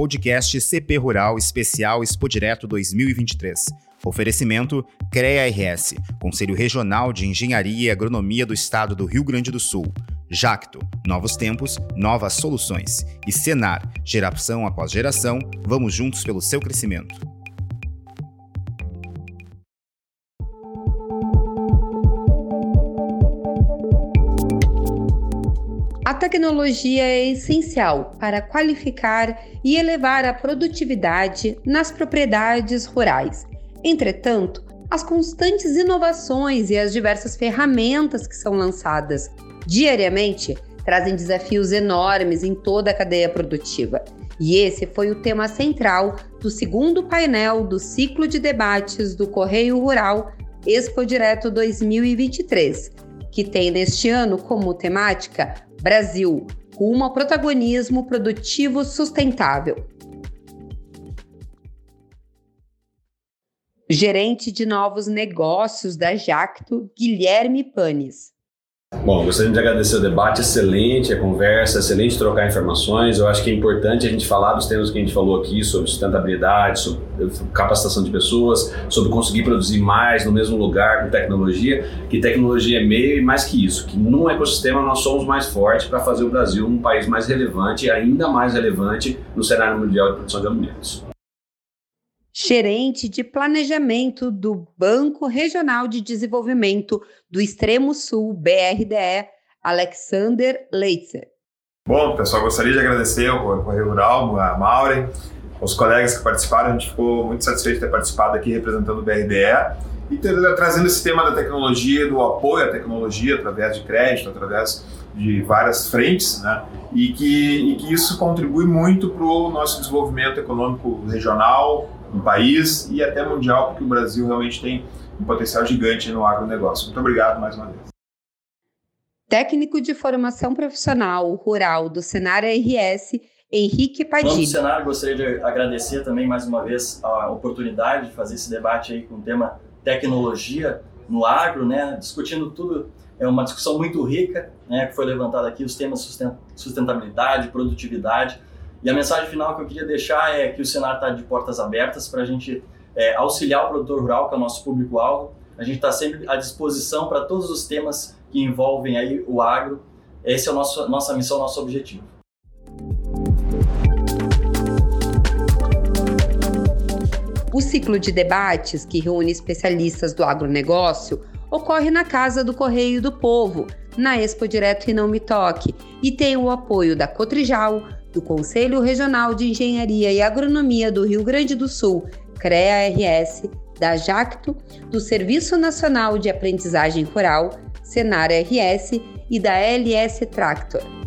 podcast CP Rural Especial Expo Direto 2023. Oferecimento CREA RS, Conselho Regional de Engenharia e Agronomia do Estado do Rio Grande do Sul. Jacto, novos tempos, novas soluções. E Senar, geração após geração, vamos juntos pelo seu crescimento. A tecnologia é essencial para qualificar e elevar a produtividade nas propriedades rurais. Entretanto, as constantes inovações e as diversas ferramentas que são lançadas diariamente trazem desafios enormes em toda a cadeia produtiva. E esse foi o tema central do segundo painel do ciclo de debates do Correio Rural Expo Direto 2023, que tem neste ano como temática Brasil, rumo ao protagonismo produtivo sustentável. Gerente de novos negócios da Jacto, Guilherme Panes. Bom, gostaria de agradecer o debate, excelente a conversa, excelente trocar informações. Eu acho que é importante a gente falar dos temas que a gente falou aqui sobre sustentabilidade, sobre capacitação de pessoas, sobre conseguir produzir mais no mesmo lugar com tecnologia, que tecnologia é meio e mais que isso, que num ecossistema nós somos mais fortes para fazer o Brasil um país mais relevante e ainda mais relevante no cenário mundial de produção de alimentos gerente de planejamento do Banco Regional de Desenvolvimento do Extremo Sul, BRDE, Alexander Leitzer. Bom, pessoal, gostaria de agradecer ao Correio Rural, a Maureen, os colegas que participaram. A gente ficou muito satisfeito de ter participado aqui representando o BRDE e ter, trazendo esse tema da tecnologia, do apoio à tecnologia através de crédito, através de várias frentes, né? e, que, e que isso contribui muito para o nosso desenvolvimento econômico regional, no país e até mundial, porque o Brasil realmente tem um potencial gigante no agronegócio. Muito obrigado mais uma vez. Técnico de formação profissional rural do Senar RS, Henrique Padilha. No Senar, gostaria de agradecer também mais uma vez a oportunidade de fazer esse debate aí com o tema tecnologia no agro, né, discutindo tudo, é uma discussão muito rica, né, que foi levantada aqui, os temas sustentabilidade, produtividade, e a mensagem final que eu queria deixar é que o Senar está de portas abertas para a gente é, auxiliar o produtor rural, que é o nosso público-alvo. A gente está sempre à disposição para todos os temas que envolvem aí o agro. Essa é a nossa, nossa missão, nosso objetivo. O ciclo de debates, que reúne especialistas do agronegócio, ocorre na Casa do Correio do Povo, na Expo Direto e Não Me Toque, e tem o apoio da Cotrijal, do Conselho Regional de Engenharia e Agronomia do Rio Grande do Sul, CREA-RS, da JACTO, do Serviço Nacional de Aprendizagem Rural, Senar-RS e da LS Tractor.